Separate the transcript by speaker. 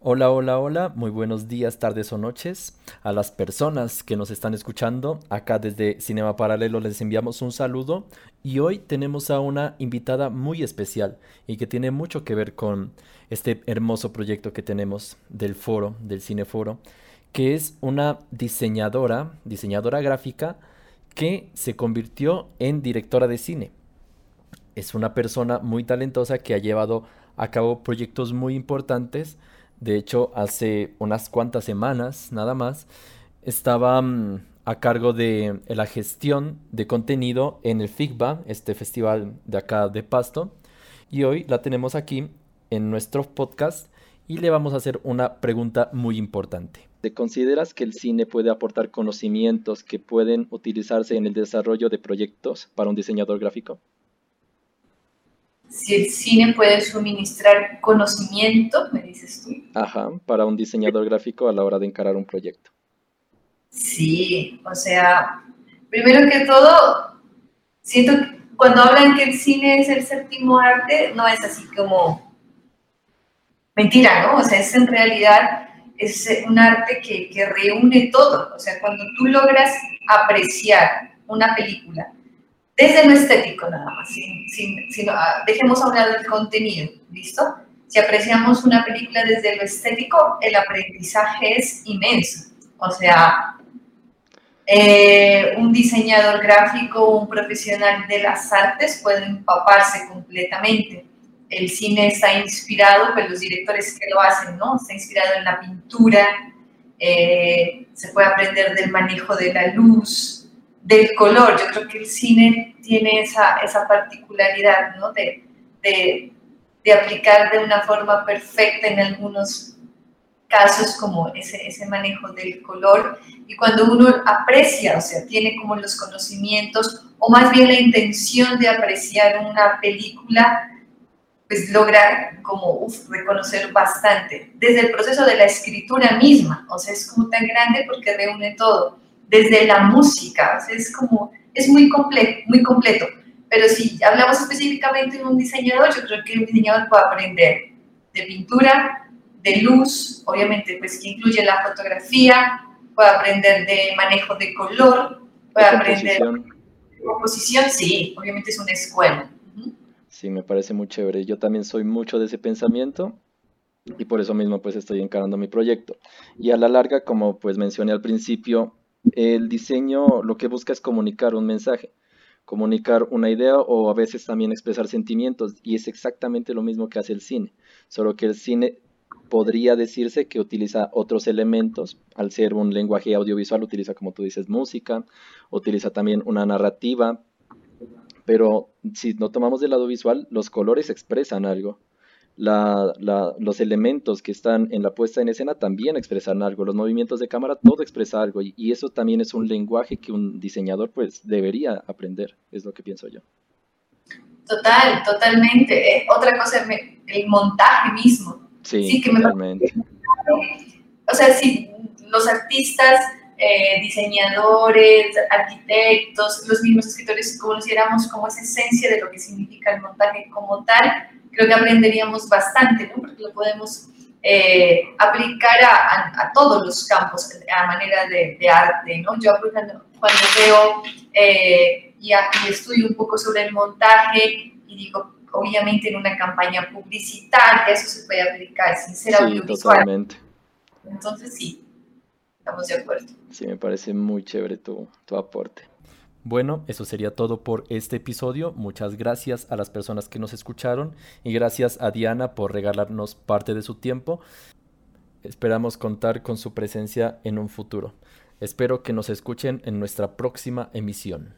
Speaker 1: Hola, hola, hola, muy buenos días, tardes o noches. A las personas que nos están escuchando, acá desde Cinema Paralelo les enviamos un saludo y hoy tenemos a una invitada muy especial y que tiene mucho que ver con este hermoso proyecto que tenemos del foro, del cineforo, que es una diseñadora, diseñadora gráfica que se convirtió en directora de cine. Es una persona muy talentosa que ha llevado a cabo proyectos muy importantes de hecho, hace unas cuantas semanas, nada más, estaba mm, a cargo de la gestión de contenido en el FIGBA, este festival de acá de Pasto. Y hoy la tenemos aquí en nuestro podcast y le vamos a hacer una pregunta muy importante. ¿Te consideras que el cine puede aportar conocimientos que pueden utilizarse en el desarrollo de proyectos para un diseñador gráfico?
Speaker 2: si el cine puede suministrar conocimiento, me dices tú.
Speaker 1: Ajá, para un diseñador gráfico a la hora de encarar un proyecto.
Speaker 2: Sí, o sea, primero que todo, siento que cuando hablan que el cine es el séptimo arte, no es así como mentira, ¿no? O sea, es en realidad es un arte que, que reúne todo. O sea, cuando tú logras apreciar una película desde lo estético nada más, sin, ah, dejemos hablar del contenido, ¿listo? Si apreciamos una película desde lo estético, el aprendizaje es inmenso. O sea, eh, un diseñador gráfico, un profesional de las artes puede empaparse completamente. El cine está inspirado, pues los directores que lo hacen, ¿no? Está inspirado en la pintura, eh, se puede aprender del manejo de la luz, del color. Yo creo que el cine tiene esa, esa particularidad, ¿no? De, de, de, aplicar de una forma perfecta en algunos casos como ese, ese manejo del color. Y cuando uno aprecia, o sea, tiene como los conocimientos o más bien la intención de apreciar una película, pues logra como reconocer bastante. Desde el proceso de la escritura misma, o sea, es como tan grande porque reúne todo desde la música, es como, es muy completo, muy completo. Pero si hablamos específicamente de un diseñador, yo creo que un diseñador puede aprender de pintura, de luz, obviamente pues que incluye la fotografía, puede aprender de manejo de color, puede aprender de composición, sí, obviamente es una escuela.
Speaker 1: Sí, me parece muy chévere. Yo también soy mucho de ese pensamiento y por eso mismo pues estoy encarando mi proyecto. Y a la larga, como pues mencioné al principio, el diseño lo que busca es comunicar un mensaje, comunicar una idea o a veces también expresar sentimientos y es exactamente lo mismo que hace el cine, solo que el cine podría decirse que utiliza otros elementos, al ser un lenguaje audiovisual utiliza como tú dices música, utiliza también una narrativa, pero si no tomamos del lado visual, los colores expresan algo la, los elementos que están en la puesta en escena también expresan algo, los movimientos de cámara, todo expresa algo y, eso también es un lenguaje que un diseñador pues debería aprender, es lo que pienso yo.
Speaker 2: Total, totalmente. Otra cosa, el montaje mismo.
Speaker 1: Sí, totalmente.
Speaker 2: o sea, si los artistas, eh, diseñadores, arquitectos, los mismos escritores conociéramos como esa esencia de lo que significa el montaje como tal, creo que aprenderíamos bastante, ¿no? Porque lo podemos eh, aplicar a, a, todos los campos a manera de, de arte, ¿no? Yo cuando, cuando veo eh, y, y, estudio un poco sobre el montaje y digo, obviamente en una campaña publicitaria eso se puede aplicar sin ser sí, audiovisual.
Speaker 1: Totalmente.
Speaker 2: Entonces sí, estamos de acuerdo.
Speaker 1: Sí, me parece muy chévere tu, tu aporte. Bueno, eso sería todo por este episodio. Muchas gracias a las personas que nos escucharon y gracias a Diana por regalarnos parte de su tiempo. Esperamos contar con su presencia en un futuro. Espero que nos escuchen en nuestra próxima emisión.